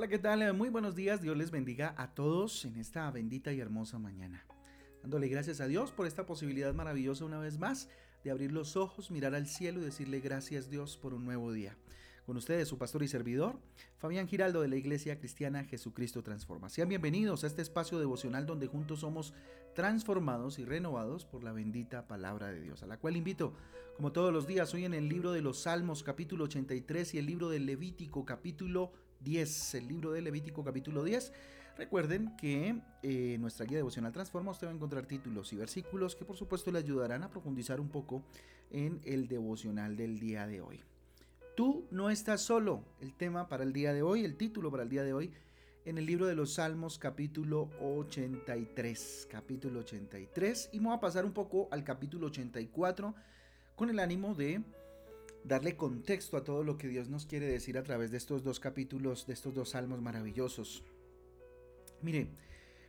Hola, ¿qué tal? Muy buenos días. Dios les bendiga a todos en esta bendita y hermosa mañana. Dándole gracias a Dios por esta posibilidad maravillosa una vez más de abrir los ojos, mirar al cielo y decirle gracias Dios por un nuevo día. Con ustedes, su pastor y servidor, Fabián Giraldo de la Iglesia Cristiana Jesucristo Transforma. Sean bienvenidos a este espacio devocional donde juntos somos transformados y renovados por la bendita palabra de Dios, a la cual invito, como todos los días, hoy en el libro de los Salmos capítulo 83 y el libro del Levítico capítulo 10, el libro de Levítico capítulo 10. Recuerden que eh, nuestra guía devocional Transforma usted va a encontrar títulos y versículos que por supuesto le ayudarán a profundizar un poco en el devocional del día de hoy. Tú no estás solo. El tema para el día de hoy, el título para el día de hoy, en el libro de los Salmos capítulo 83. Capítulo 83. Y vamos a pasar un poco al capítulo 84 con el ánimo de darle contexto a todo lo que Dios nos quiere decir a través de estos dos capítulos, de estos dos salmos maravillosos. Mire,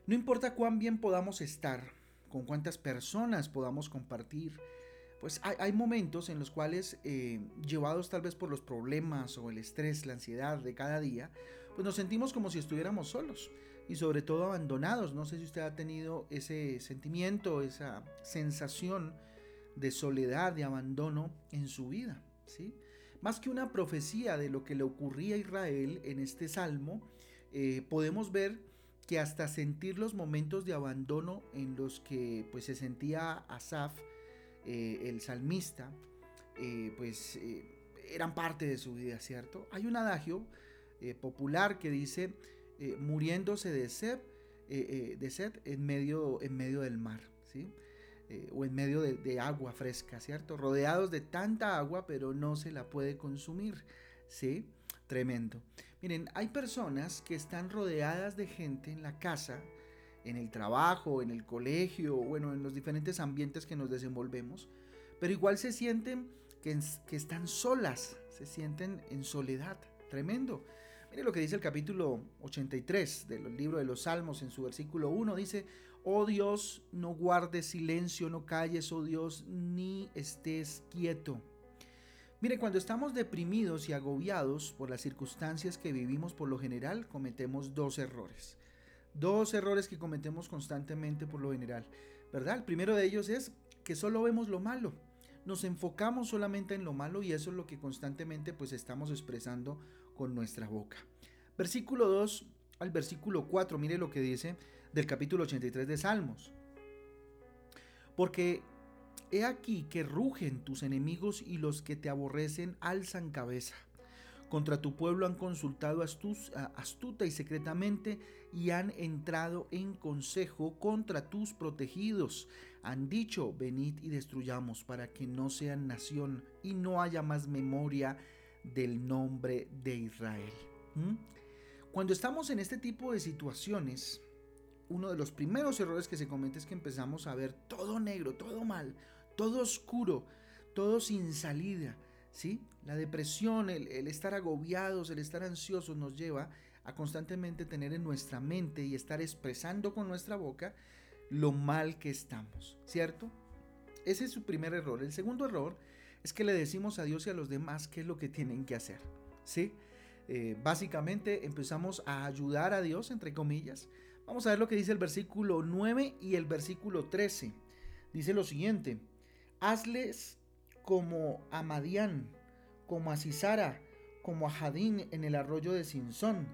no importa cuán bien podamos estar, con cuántas personas podamos compartir, pues hay, momentos en los cuales, eh, llevados tal vez por los problemas o el estrés, la ansiedad de cada día, pues nos sentimos como si estuviéramos solos y sobre todo abandonados. No sé si usted ha tenido ese sentimiento, esa sensación de soledad, de abandono en su vida. Más que una profecía de lo que le ocurría a Israel en este salmo, eh, podemos ver que hasta sentir los momentos de abandono en los que pues, se sentía Asaf, eh, el salmista, eh, pues eran parte de su vida, ¿cierto? Hay un adagio popular que dice, muriéndose de sed, de en, medio, en medio del mar, ¿sí? O en medio de, agua fresca, ¿cierto? Rodeados de tanta agua, pero no se la puede consumir, ¿sí? Tremendo. Miren, hay personas que están rodeadas de gente en la casa, en el trabajo, en el colegio, bueno, en los diferentes ambientes que nos desenvolvemos, pero igual se sienten que, que están solas, se sienten en soledad. Tremendo. Mire lo que dice el capítulo 83 del libro de los Salmos en su versículo 1. Dice, oh Dios, no guardes silencio, no calles, oh Dios, ni estés quieto. Mire, cuando estamos deprimidos y agobiados por las circunstancias que vivimos por lo general, cometemos dos errores. Dos errores que cometemos constantemente por lo general, ¿verdad? El primero de ellos es que solo vemos lo malo. Nos enfocamos solamente en lo malo y eso es lo que constantemente pues estamos expresando con nuestra boca. Versículo 2 al versículo 4, mire lo que dice del capítulo 83 de Salmos. Porque he aquí que rugen tus enemigos y los que te aborrecen alzan cabeza. Contra tu pueblo han consultado astuta y secretamente y han entrado en consejo contra tus protegidos. Han dicho, venid y destruyamos para que no sean nación y no haya más memoria del nombre de Israel. ¿Mm? Cuando estamos en este tipo de situaciones, uno de los primeros errores que se comete es que empezamos a ver todo negro, todo mal, todo oscuro, todo sin salida ¿sí? La depresión, el, estar agobiados, el estar ansiosos nos lleva a constantemente tener en nuestra mente y estar expresando con nuestra boca lo mal que estamos, ¿cierto? Ese es su primer error. El segundo error es que le decimos a Dios y a los demás qué es lo que tienen que hacer, ¿sí? Eh, básicamente empezamos a ayudar a Dios, entre comillas. Vamos a ver lo que dice el versículo 9 y el versículo 13. Dice lo siguiente, hazles como a Madián, como a Cisara, como a Jadín en el arroyo de Sinsón.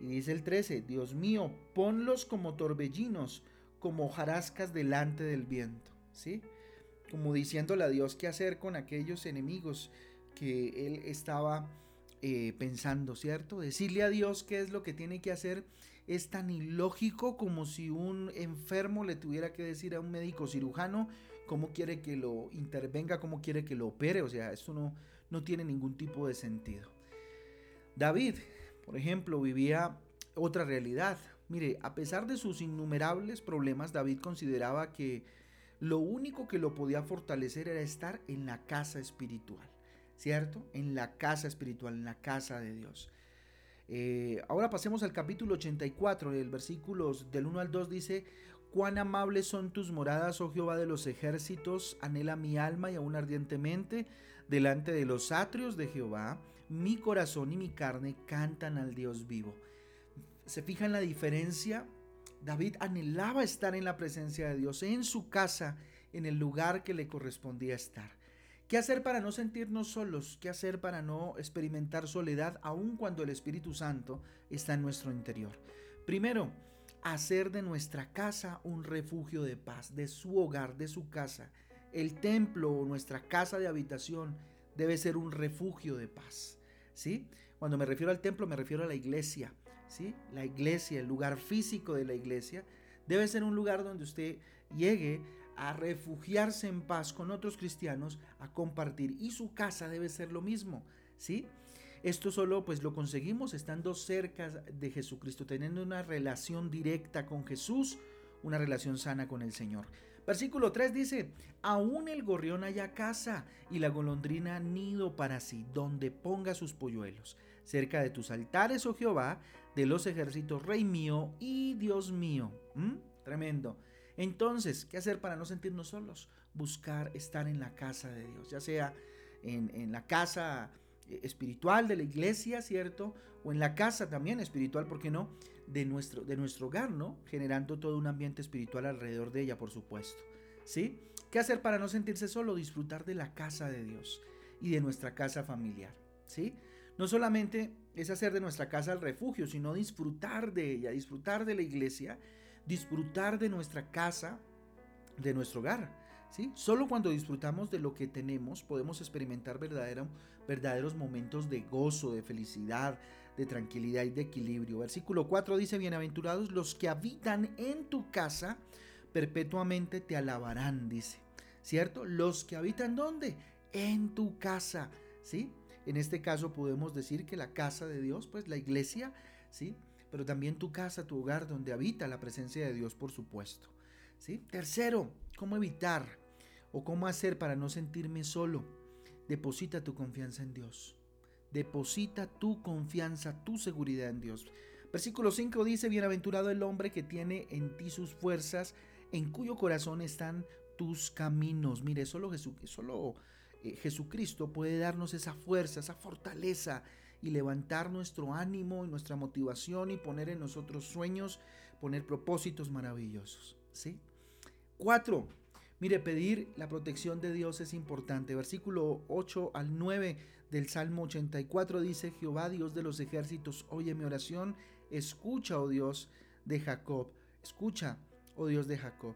Y dice el 13, Dios mío, ponlos como torbellinos, como jarascas delante del viento. ¿Sí? Como diciéndole a Dios qué hacer con aquellos enemigos que él estaba eh, pensando, ¿cierto? Decirle a Dios qué es lo que tiene que hacer es tan ilógico como si un enfermo le tuviera que decir a un médico cirujano cómo quiere que lo intervenga, cómo quiere que lo opere, o sea, eso no, no tiene ningún tipo de sentido. David, por ejemplo, vivía otra realidad. Mire, a pesar de sus innumerables problemas, David consideraba que lo único que lo podía fortalecer era estar en la casa espiritual. ¿cierto? En la casa espiritual, en la casa de Dios. Eh, ahora pasemos al capítulo 84, el versículos del 1 al 2 dice, Cuán amables son tus moradas, oh Jehová de los ejércitos, anhela mi alma y aún ardientemente, delante de los atrios de Jehová, mi corazón y mi carne cantan al Dios vivo. ¿Se fijan la diferencia? David anhelaba estar en la presencia de Dios, en su casa, en el lugar que le correspondía estar. ¿Qué hacer para no sentirnos solos? ¿Qué hacer para no experimentar soledad aun cuando el Espíritu Santo está en nuestro interior? Primero, hacer de nuestra casa un refugio de paz, de su hogar, de su casa. El templo o nuestra casa de habitación debe ser un refugio de paz. ¿Sí? Cuando me refiero al templo me refiero a la iglesia. ¿Sí? La iglesia, el lugar físico de la iglesia, debe ser un lugar donde usted llegue a refugiarse en paz con otros cristianos, a compartir. Y su casa debe ser lo mismo. ¿Sí? Esto solo pues lo conseguimos estando cerca de Jesucristo, teniendo una relación directa con Jesús, una relación sana con el Señor. Versículo 3 dice, aún el gorrión haya casa y la golondrina nido para sí, donde ponga sus polluelos, cerca de tus altares, oh Jehová, de los ejércitos, Rey mío y Dios mío. ¿Mm? Tremendo. Entonces, ¿qué hacer para no sentirnos solos? Buscar estar en la casa de Dios, ya sea en, la casa eh, espiritual de la iglesia, ¿cierto? O en la casa también espiritual, ¿por qué no? De nuestro, de nuestro hogar, ¿no? Generando todo un ambiente espiritual alrededor de ella, por supuesto. ¿Sí? ¿Qué hacer para no sentirse solo? Disfrutar de la casa de Dios y de nuestra casa familiar, ¿sí? No solamente es hacer de nuestra casa el refugio, sino disfrutar de ella, disfrutar de la iglesia, disfrutar de nuestra casa, de nuestro hogar. ¿sí? Solo cuando disfrutamos de lo que tenemos podemos experimentar verdaderos momentos de gozo, de felicidad, de tranquilidad y de equilibrio. Versículo 4 dice, bienaventurados los que habitan en tu casa, perpetuamente te alabarán, dice. ¿Cierto? Los que habitan ¿dónde? En tu casa, ¿sí? En este caso podemos decir que la casa de Dios, pues la iglesia, ¿sí? Pero también tu casa, tu hogar, donde habita la presencia de Dios, por supuesto. ¿sí? Tercero, ¿cómo evitar o cómo hacer para no sentirme solo? Deposita tu confianza en Dios. Deposita tu confianza, tu seguridad en Dios. Versículo 5 dice, bienaventurado el hombre que tiene en ti sus fuerzas, en cuyo corazón están tus caminos. Mire, solo, solo eh, Jesucristo puede darnos esa fuerza, esa fortaleza y levantar nuestro ánimo y nuestra motivación y poner en nosotros sueños, poner propósitos maravillosos. ¿sí? Cuatro, mire, pedir la protección de Dios es importante. Versículo 8 al 9 del Salmo 84 dice, Jehová Dios de los ejércitos, oye mi oración, escucha, oh Dios de Jacob, escucha, oh Dios de Jacob.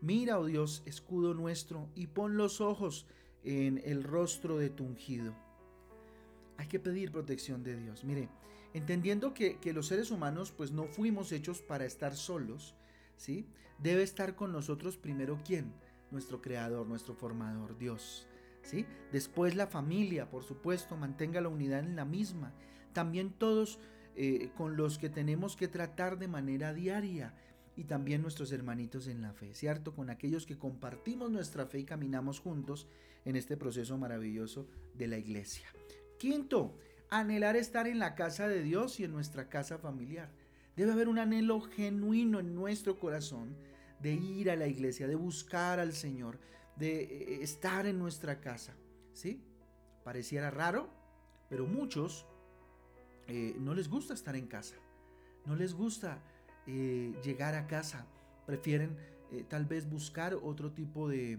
Mira, oh Dios, escudo nuestro, y pon los ojos en el rostro de tu ungido. Hay que pedir protección de Dios. Mire, entendiendo que, los seres humanos pues no fuimos hechos para estar solos, ¿sí? Debe estar con nosotros primero quién? Nuestro creador, nuestro formador, Dios. ¿sí? Después la familia, por supuesto, mantenga la unidad en la misma. También todos eh, con los que tenemos que tratar de manera diaria y también nuestros hermanitos en la fe, ¿cierto? Con aquellos que compartimos nuestra fe y caminamos juntos en este proceso maravilloso de la iglesia. Quinto, anhelar estar en la casa de Dios y en nuestra casa familiar. Debe haber un anhelo genuino en nuestro corazón de ir a la iglesia, de buscar al Señor, de eh, estar en nuestra casa. ¿Sí? Pareciera raro, pero muchos eh, no les gusta estar en casa. No les gusta eh, llegar a casa. Prefieren tal vez buscar otro tipo de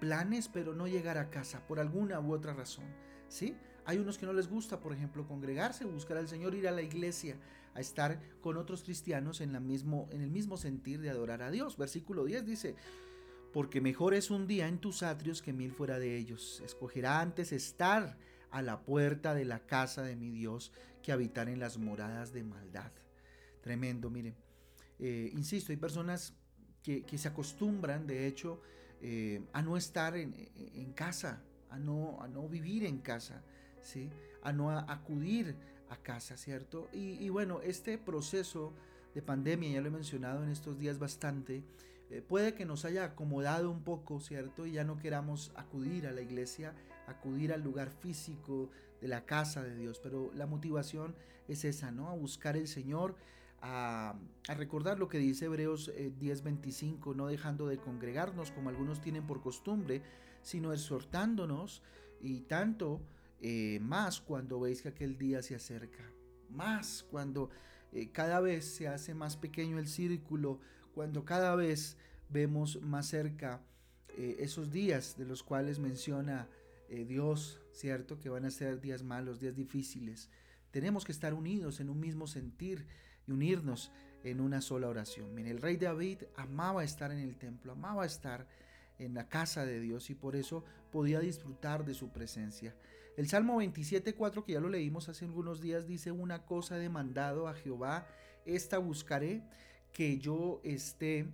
planes, pero no llegar a casa por alguna u otra razón. ¿Sí? Hay unos que no les gusta, por ejemplo, congregarse, buscar al Señor, ir a la iglesia, a estar con otros cristianos en, la mismo, en el mismo sentir de adorar a Dios. Versículo 10 dice, porque mejor es un día en tus atrios que mil fuera de ellos. Escogerá antes estar a la puerta de la casa de mi Dios que habitar en las moradas de maldad. Tremendo, mire. Eh, insisto, hay personas que, se acostumbran, de hecho, eh, a no estar en, en casa, a no, a no vivir en casa. ¿Sí? a no acudir a casa, ¿cierto? Y, bueno, este proceso de pandemia, ya lo he mencionado en estos días bastante, eh, puede que nos haya acomodado un poco, ¿cierto? Y ya no queramos acudir a la iglesia, acudir al lugar físico de la casa de Dios, pero la motivación es esa, ¿no? A buscar el Señor, a, recordar lo que dice Hebreos 10:25, eh, no dejando de congregarnos como algunos tienen por costumbre, sino exhortándonos y tanto eh, más cuando veis que aquel día se acerca, más cuando eh, cada vez se hace más pequeño el círculo, cuando cada vez vemos más cerca eh, esos días de los cuales menciona Dios, ¿cierto? Que van a ser días malos, días difíciles. Tenemos que estar unidos en un mismo sentir y unirnos en una sola oración. Mire, el rey David amaba estar en el templo, amaba estar en la casa de Dios y por eso podía disfrutar de su presencia. El Salmo 27.4 que ya lo leímos hace algunos días dice una cosa demandado a Jehová, esta buscaré, que yo esté,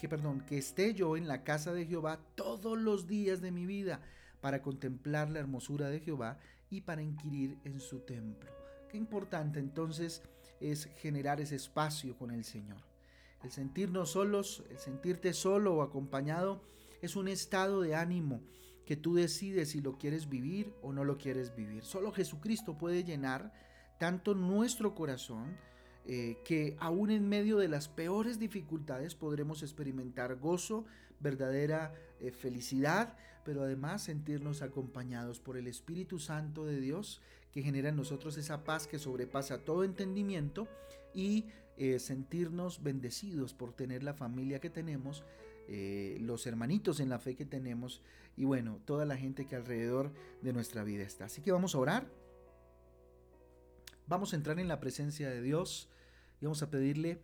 que perdón, que esté yo en la casa de Jehová todos los días de mi vida para contemplar la hermosura de Jehová y para inquirir en su templo. Qué importante entonces es generar ese espacio con el Señor. El sentirnos solos, el sentirte solo o acompañado es un estado de ánimo que tú decides si lo quieres vivir o no lo quieres vivir. Solo Jesucristo puede llenar tanto nuestro corazón eh, que aún en medio de las peores dificultades podremos experimentar gozo, verdadera eh, felicidad, pero además sentirnos acompañados por el Espíritu Santo de Dios que genera en nosotros esa paz que sobrepasa todo entendimiento y eh, sentirnos bendecidos por tener la familia que tenemos, eh, los hermanitos en la fe que tenemos y bueno, toda la gente que alrededor de nuestra vida está. Así que vamos a orar. Vamos a entrar en la presencia de Dios y vamos a pedirle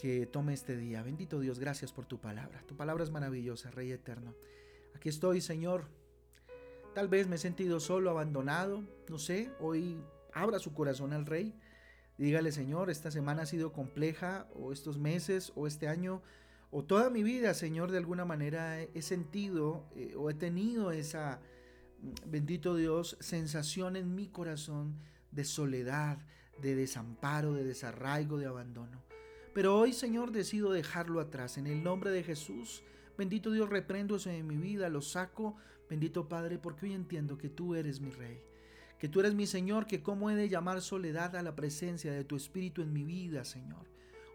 que tome este día. Bendito Dios, gracias por tu palabra. Tu palabra es maravillosa, Rey eterno. Aquí estoy, Señor. Tal vez me he sentido solo, abandonado. No sé, hoy abra su corazón al Rey. Dígale, Señor, esta semana ha sido compleja, o estos meses, o este año, o toda mi vida, Señor, de alguna manera he sentido eh, o he tenido esa, mm, bendito Dios, sensación en mi corazón de soledad, de desamparo, de desarraigo, de abandono. Pero hoy, Señor, decido dejarlo atrás. En el nombre de Jesús, bendito Dios, reprendo eso en mi vida, lo saco. Bendito Padre, porque hoy entiendo que tú eres mi Rey. Que tú eres mi Señor, que cómo he de llamar soledad a la presencia de tu Espíritu en mi vida, Señor.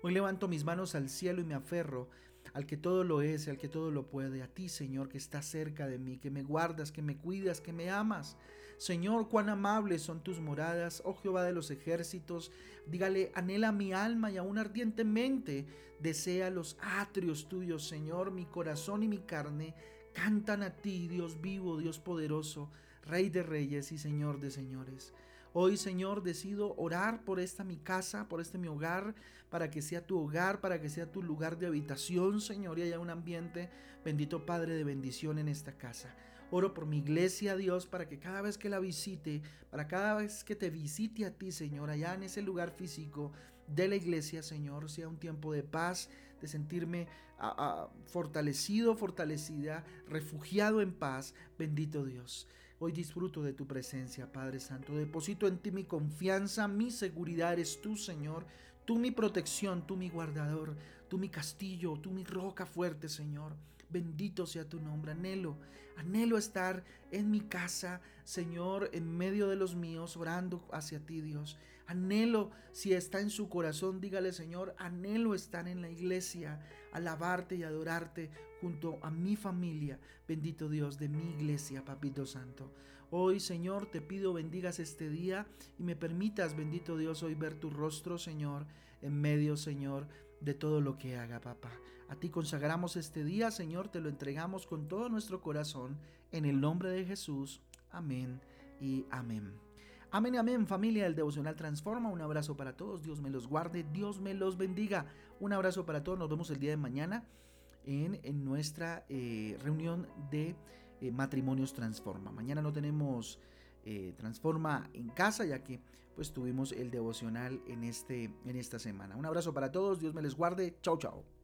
Hoy levanto mis manos al cielo y me aferro al que todo lo es, al que todo lo puede, a ti, Señor, que estás cerca de mí, que me guardas, que me cuidas, que me amas. Señor, cuán amables son tus moradas, oh Jehová de los ejércitos. Dígale, anhela mi alma y aún ardientemente desea los atrios tuyos, Señor, mi corazón y mi carne. Cantan a ti, Dios vivo, Dios poderoso, Rey de reyes y Señor de señores. Hoy, Señor, decido orar por esta mi casa, por este mi hogar, para que sea tu hogar, para que sea tu lugar de habitación, Señor, y haya un ambiente, bendito Padre, de bendición en esta casa. Oro por mi iglesia, Dios, para que cada vez que la visite, para cada vez que te visite a ti, Señor, allá en ese lugar físico de la iglesia, Señor, sea un tiempo de paz, de sentirme ah, ah, fortalecido, fortalecida, refugiado en paz. Bendito Dios. Hoy disfruto de tu presencia, Padre Santo. Deposito en ti mi confianza, mi seguridad eres tú, Señor. Tú mi protección, tú mi guardador, tú mi castillo, tú mi roca fuerte, Señor. Bendito sea tu nombre. Anhelo, anhelo estar en mi casa, Señor, en medio de los míos, orando hacia ti, Dios. Anhelo, si está en su corazón, dígale, Señor, anhelo estar en la iglesia, alabarte y adorarte junto a mi familia. Bendito Dios de mi iglesia, Papito Santo. Hoy, Señor, te pido bendigas este día y me permitas, bendito Dios, hoy ver tu rostro, Señor, en medio, Señor, de todo lo que haga, papá. A ti consagramos este día, Señor, te lo entregamos con todo nuestro corazón, en el nombre de Jesús. Amén y amén. Amén y amén, familia del Devocional Transforma. Un abrazo para todos, Dios me los guarde, Dios me los bendiga. Un abrazo para todos, nos vemos el día de mañana en, nuestra eh, reunión de eh, Matrimonios Transforma. Mañana no tenemos eh, Transforma en casa, ya que pues tuvimos el devocional en, este, en esta semana. Un abrazo para todos, Dios me les guarde, chao chao.